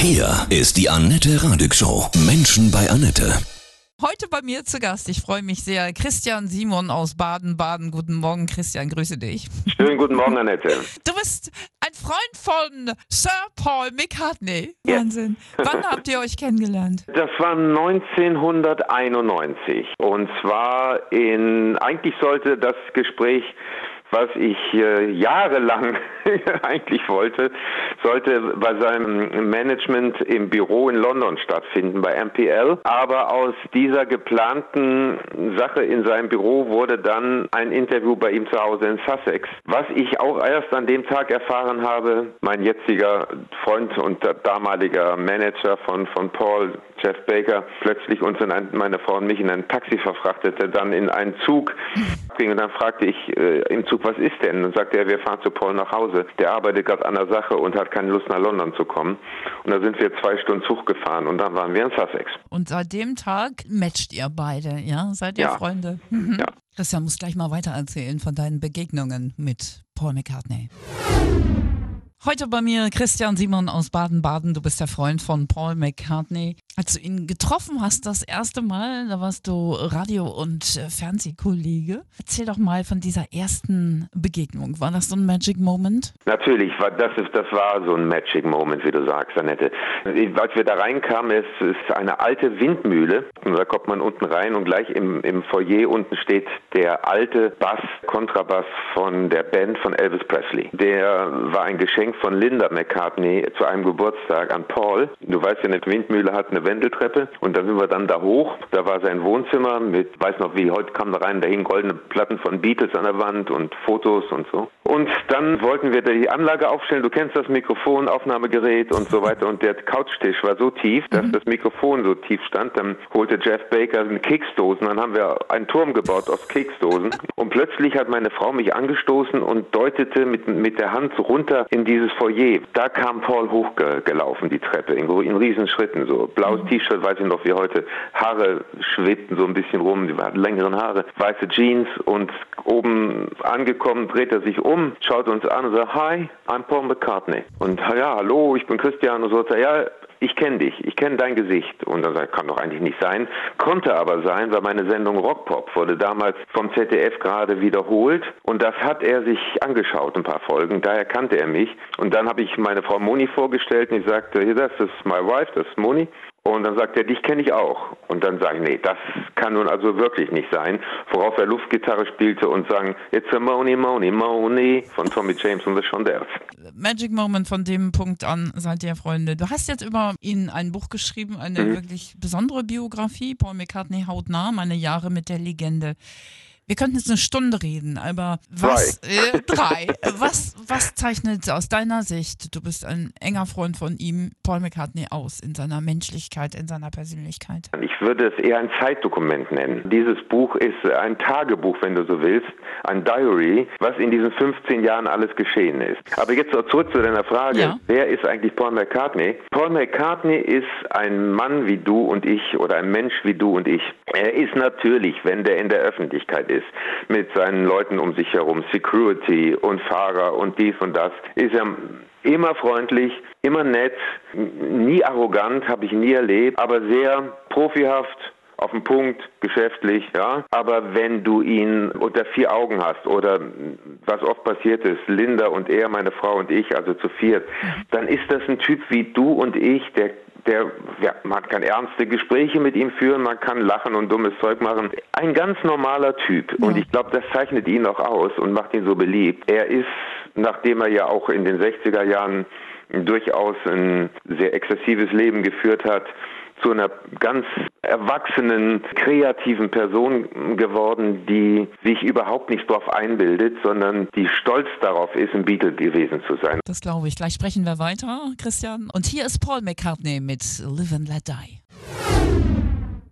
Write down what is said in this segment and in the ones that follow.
Hier ist die Annette Radig Show. Menschen bei Annette. Heute bei mir zu Gast, ich freue mich sehr, Christian Simon aus Baden-Baden. Guten Morgen, Christian, grüße dich. Schönen guten Morgen, Annette. Du bist ein Freund von Sir Paul McCartney. Ja. Wahnsinn. Wann habt ihr euch kennengelernt? Das war 1991 und zwar in, eigentlich sollte das Gespräch was ich äh, jahrelang eigentlich wollte, sollte bei seinem Management im Büro in London stattfinden, bei MPL. Aber aus dieser geplanten Sache in seinem Büro wurde dann ein Interview bei ihm zu Hause in Sussex. Was ich auch erst an dem Tag erfahren habe, mein jetziger Freund und damaliger Manager von, von Paul, Jeff Baker, plötzlich uns in ein, meine Frau und mich in ein Taxi verfrachtete, dann in einen Zug ging und dann fragte ich äh, im Zug, was ist denn? Und sagte er, wir fahren zu Paul nach Hause. Der arbeitet gerade an der Sache und hat keine Lust nach London zu kommen. Und da sind wir zwei Stunden Zug gefahren und dann waren wir in Sussex. Und seit dem Tag matcht ihr beide, ja? Seid ihr Ja. Freunde? Mhm. Ja. Christian muss gleich mal weiter erzählen von deinen Begegnungen mit Paul McCartney. Heute bei mir Christian Simon aus Baden-Baden. Du bist der Freund von Paul McCartney. Als du ihn getroffen hast, das erste Mal, da warst du Radio- und äh, Fernsehkollege. Erzähl doch mal von dieser ersten Begegnung. War das so ein Magic Moment? Natürlich, das, ist, das war so ein Magic Moment, wie du sagst, Annette. Als wir da reinkamen, es ist eine alte Windmühle und da kommt man unten rein und gleich im, im Foyer unten steht der alte Bass, Kontrabass von der Band von Elvis Presley. Der war ein Geschenk von Linda McCartney zu einem Geburtstag an Paul. Du weißt ja, eine Windmühle hat eine Wendeltreppe und da sind wir dann da hoch. Da war sein Wohnzimmer mit, weiß noch wie, heute kam da rein, da hingen goldene Platten von Beatles an der Wand und Fotos und so. Und dann wollten wir die Anlage aufstellen. Du kennst das Mikrofon, Aufnahmegerät und so weiter. Und der Couchtisch war so tief, dass das Mikrofon so tief stand. Dann holte Jeff Baker Keksdosen. Dann haben wir einen Turm gebaut aus Keksdosen. Und plötzlich hat meine Frau mich angestoßen und deutete mit, mit der Hand runter in dieses Foyer. Da kam Paul hochgelaufen, die Treppe, in, in riesen Schritten. So blaues T-Shirt, weiß ich noch wie heute. Haare schwebten so ein bisschen rum. Die hatten längeren Haare. Weiße Jeans und oben angekommen dreht er sich um, schaut uns an und sagt, Hi, I'm Paul McCartney. Und ja, hallo, ich bin Christian und so. Sagt er, Ja, ich kenne dich, ich kenne dein Gesicht. Und dann sagt kann doch eigentlich nicht sein. Konnte aber sein, weil meine Sendung Rockpop wurde damals vom ZDF gerade wiederholt. Und das hat er sich angeschaut, ein paar Folgen. Daher kannte er mich. Und dann habe ich meine Frau Moni vorgestellt und ich sagte, hier, das ist my wife, das ist Moni. Und dann sagt er, dich kenne ich auch. Und dann sage ich, nee, das kann nun also wirklich nicht sein. Worauf er Luftgitarre spielte und sang, It's a Moni, Moni, Moni von Tommy James und The Shondells. Magic Moment von dem Punkt an seid ihr Freunde. Du hast jetzt über ihn ein Buch geschrieben, eine Mhm. wirklich besondere Biografie. Paul McCartney hautnah, meine Jahre mit der Legende. Wir könnten jetzt eine Stunde reden, aber was äh, drei? Was was zeichnet aus deiner Sicht? Du bist ein enger Freund von ihm, Paul McCartney aus in seiner Menschlichkeit, in seiner Persönlichkeit. Ich würde es eher ein Zeitdokument nennen. Dieses Buch ist ein Tagebuch, wenn du so willst, ein Diary, was in diesen 15 Jahren alles geschehen ist. Aber jetzt zurück zu deiner Frage, Ja. wer ist eigentlich Paul McCartney? Paul McCartney ist ein Mann wie du und ich oder ein Mensch wie du und ich. Er ist natürlich, wenn der in der Öffentlichkeit ist, mit seinen Leuten um sich herum, Security und Fahrer und dies und das, ist er immer freundlich, immer nett, nie arrogant, habe ich nie erlebt, aber sehr profihaft, auf den Punkt, geschäftlich, ja. Aber wenn du ihn unter vier Augen hast oder was oft passiert ist, Linda und er, meine Frau und ich, also zu viert, dann ist das ein Typ wie du und ich, der der, ja, man kann ernste Gespräche mit ihm führen, man kann lachen und dummes Zeug machen. Ein ganz normaler Typ. Und ich glaube, das zeichnet ihn auch aus und macht ihn so beliebt. Er ist, nachdem er ja auch in den 60er Jahren durchaus ein sehr exzessives Leben geführt hat, zu einer ganz erwachsenen, kreativen Person geworden, die sich überhaupt nicht darauf einbildet, sondern die stolz darauf ist, ein Beatle gewesen zu sein. Das glaube ich. Gleich sprechen wir weiter, Christian. Und hier ist Paul McCartney mit Live and Let Die.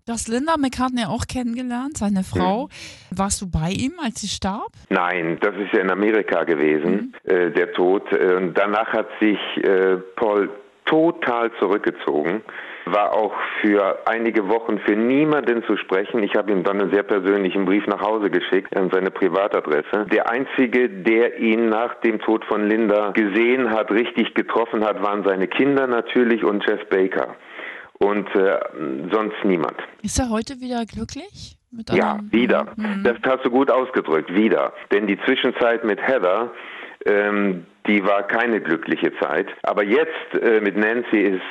Du hast Linda McCartney auch kennengelernt, seine Frau. Warst du bei ihm, als sie starb? Nein, das ist ja in Amerika gewesen, äh, der Tod. Äh, Und danach hat sich äh, Paul total zurückgezogen war auch für einige Wochen für niemanden zu sprechen. Ich habe ihm dann einen sehr persönlichen Brief nach Hause geschickt an seine Privatadresse. Der einzige, der ihn nach dem Tod von Linda gesehen hat, richtig getroffen hat, waren seine Kinder natürlich und Jeff Baker. Und äh, sonst niemand. Ist er heute wieder glücklich? ja, wieder. Mhm. Das hast du gut ausgedrückt, wieder. Denn die Zwischenzeit mit Heather, ähm, die war keine glückliche Zeit. Aber jetzt äh, mit Nancy ist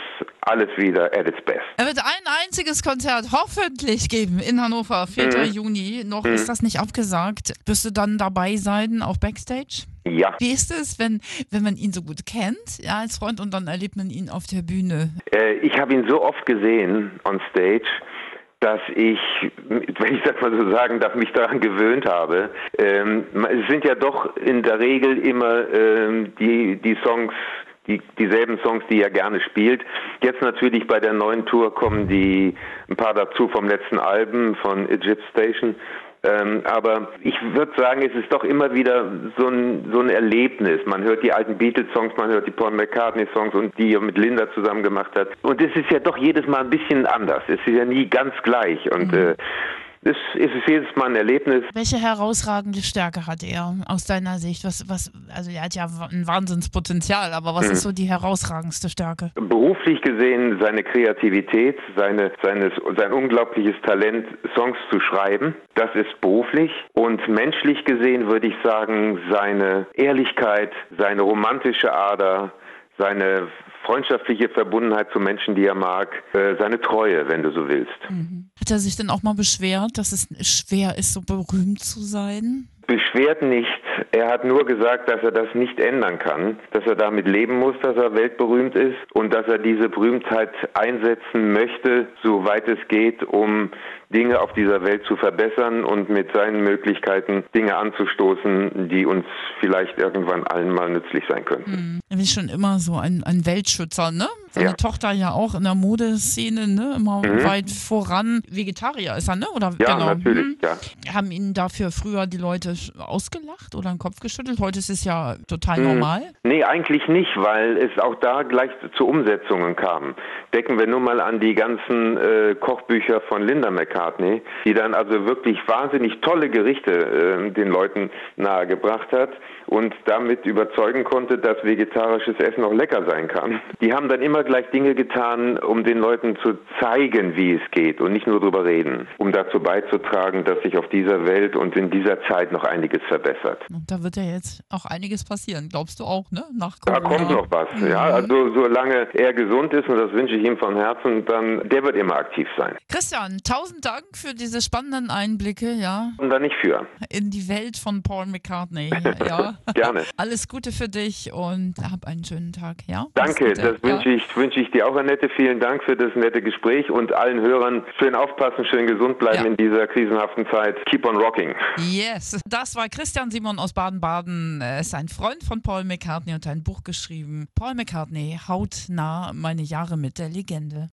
alles wieder at its best. Er wird ein einziges Konzert hoffentlich geben in Hannover, 4. Mhm. Juni. Noch mhm. ist das nicht abgesagt. Wirst du dann dabei sein, auch Backstage? Ja. Wie ist es, wenn, wenn man ihn so gut kennt, ja, als Freund, und dann erlebt man ihn auf der Bühne? Äh, ich habe ihn so oft gesehen on stage dass ich, wenn ich das mal so sagen darf, mich daran gewöhnt habe. Ähm, es sind ja doch in der Regel immer ähm, die, die Songs, die, dieselben Songs, die er gerne spielt. Jetzt natürlich bei der neuen Tour kommen die ein paar dazu vom letzten Album von Egypt Station. Ähm, aber ich würde sagen, es ist doch immer wieder so ein, so ein Erlebnis. Man hört die alten Beatles-Songs, man hört die Paul McCartney-Songs und die er mit Linda zusammen gemacht hat. Und es ist ja doch jedes Mal ein bisschen anders. Es ist ja nie ganz gleich. Und mhm. äh, es ist jedes Mal ein Erlebnis. Welche herausragende Stärke hat er aus deiner Sicht? Was, was, also er hat ja ein Wahnsinnspotenzial, aber was hm. ist so die herausragendste Stärke? Beruflich gesehen seine Kreativität, seine, seines, sein unglaubliches Talent, Songs zu schreiben. Das ist beruflich. Und menschlich gesehen würde ich sagen, seine Ehrlichkeit, seine romantische Ader, seine freundschaftliche Verbundenheit zu Menschen, die er mag, äh, seine Treue, wenn du so willst. Mhm. Hat er sich denn auch mal beschwert, dass es schwer ist, so berühmt zu sein? Beschwert nicht. Er hat nur gesagt, dass er das nicht ändern kann, dass er damit leben muss, dass er weltberühmt ist und dass er diese Berühmtheit einsetzen möchte, soweit es geht, um Dinge auf dieser Welt zu verbessern und mit seinen Möglichkeiten Dinge anzustoßen, die uns vielleicht irgendwann allen mal nützlich sein könnten. Mhm. Er ist schon immer so ein, ein Weltschützer, ne? Seine ja. Tochter ja auch in der Modeszene, ne? Immer mhm. weit voran. Vegetarier ist er, ne? Oder, ja, genau. natürlich, mhm. ja. Haben ihn dafür früher die Leute ausgelacht oder den Kopf geschüttelt? Heute ist es ja total mhm. normal. Nee, eigentlich nicht, weil es auch da gleich zu Umsetzungen kam. Denken wir nur mal an die ganzen äh, Kochbücher von Linda McCartney, die dann also wirklich wahnsinnig tolle Gerichte äh, den Leuten nahegebracht hat und damit überzeugen konnte, dass vegetarisches Essen auch lecker sein kann. Die haben dann immer gleich Dinge getan, um den Leuten zu zeigen, wie es geht und nicht nur drüber reden, um dazu beizutragen, dass sich auf dieser Welt und in dieser Zeit noch einiges verbessert. Und da wird ja jetzt auch einiges passieren, glaubst du auch, ne? Nach Corona. Da kommt noch was, mhm. ja. Also solange er gesund ist, und das wünsche ich ihm von Herzen, dann der wird immer aktiv sein. Christian, tausend Dank für diese spannenden Einblicke, ja. Und da nicht für. In die Welt von Paul McCartney, ja. Gerne. Alles Gute für dich und hab einen schönen Tag, ja? Danke, das wünsche ich, wünsche ich dir auch, Annette. Vielen Dank für das nette Gespräch und allen Hörern schön aufpassen, schön gesund bleiben ja. in dieser krisenhaften Zeit. Keep on rocking. Yes, das war Christian Simon aus Baden-Baden. Er ist ein Freund von Paul McCartney und ein Buch geschrieben. Paul McCartney, hautnah meine Jahre mit der Legende.